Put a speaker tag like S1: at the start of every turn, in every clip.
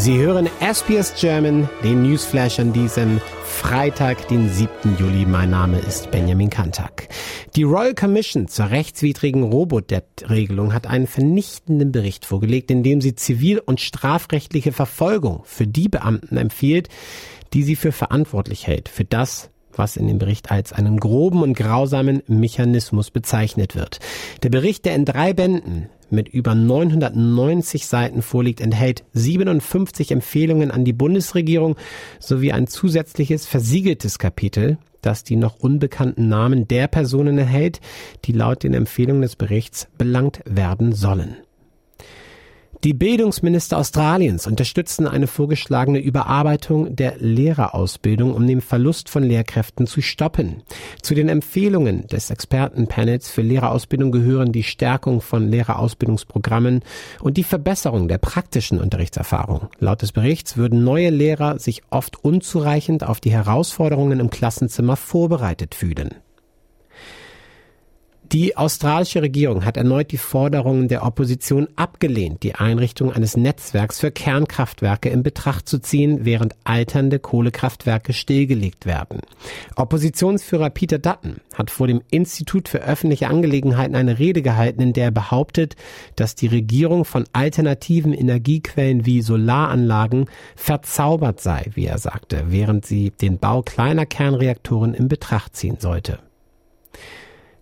S1: Sie hören SBS German, den Newsflash an diesem Freitag, den 7. Juli. Mein Name ist Benjamin Kantak. Die Royal Commission zur rechtswidrigen Robodebt-Regelung hat einen vernichtenden Bericht vorgelegt, in dem sie zivil- und strafrechtliche Verfolgung für die Beamten empfiehlt, die sie für verantwortlich hält, für das, was in dem Bericht als einen groben und grausamen Mechanismus bezeichnet wird. Der Bericht, der in drei Bänden mit über 990 Seiten vorliegt, enthält 57 Empfehlungen an die Bundesregierung sowie ein zusätzliches versiegeltes Kapitel, das die noch unbekannten Namen der Personen enthält, die laut den Empfehlungen des Berichts belangt werden sollen. Die Bildungsminister Australiens unterstützen eine vorgeschlagene Überarbeitung der Lehrerausbildung, um den Verlust von Lehrkräften zu stoppen. Zu den Empfehlungen des Expertenpanels für Lehrerausbildung gehören die Stärkung von Lehrerausbildungsprogrammen und die Verbesserung der praktischen Unterrichtserfahrung. Laut des Berichts würden neue Lehrer sich oft unzureichend auf die Herausforderungen im Klassenzimmer vorbereitet fühlen. Die australische Regierung hat erneut die Forderungen der Opposition abgelehnt, die Einrichtung eines Netzwerks für Kernkraftwerke in Betracht zu ziehen, während alternde Kohlekraftwerke stillgelegt werden. Oppositionsführer Peter Dutton hat vor dem Institut für öffentliche Angelegenheiten eine Rede gehalten, in der er behauptet, dass die Regierung von alternativen Energiequellen wie Solaranlagen verzaubert sei, wie er sagte, während sie den Bau kleiner Kernreaktoren in Betracht ziehen sollte.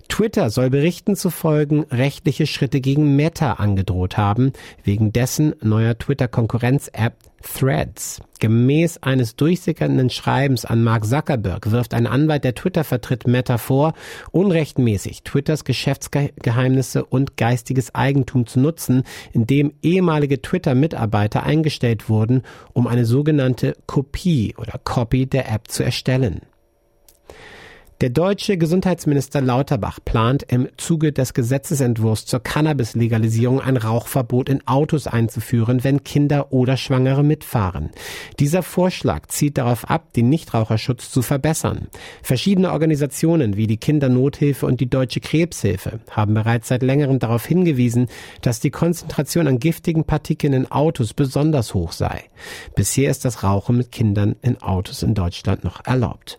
S1: Twitter soll Berichten zu folgen rechtliche Schritte gegen Meta angedroht haben, wegen dessen neuer Twitter-Konkurrenz-App Threads. Gemäß eines durchsickernden Schreibens an Mark Zuckerberg wirft ein Anwalt, der Twitter vertritt, Meta vor, unrechtmäßig Twitters Geschäftsgeheimnisse und geistiges Eigentum zu nutzen, indem ehemalige Twitter-Mitarbeiter eingestellt wurden, um eine sogenannte Kopie oder Copy der App zu erstellen. Der deutsche Gesundheitsminister Lauterbach plant im Zuge des Gesetzesentwurfs zur Cannabis-Legalisierung ein Rauchverbot in Autos einzuführen, wenn Kinder oder Schwangere mitfahren. Dieser Vorschlag zielt darauf ab, den Nichtraucherschutz zu verbessern. Verschiedene Organisationen wie die Kindernothilfe und die Deutsche Krebshilfe haben bereits seit längerem darauf hingewiesen, dass die Konzentration an giftigen Partikeln in Autos besonders hoch sei. Bisher ist das Rauchen mit Kindern in Autos in Deutschland noch erlaubt.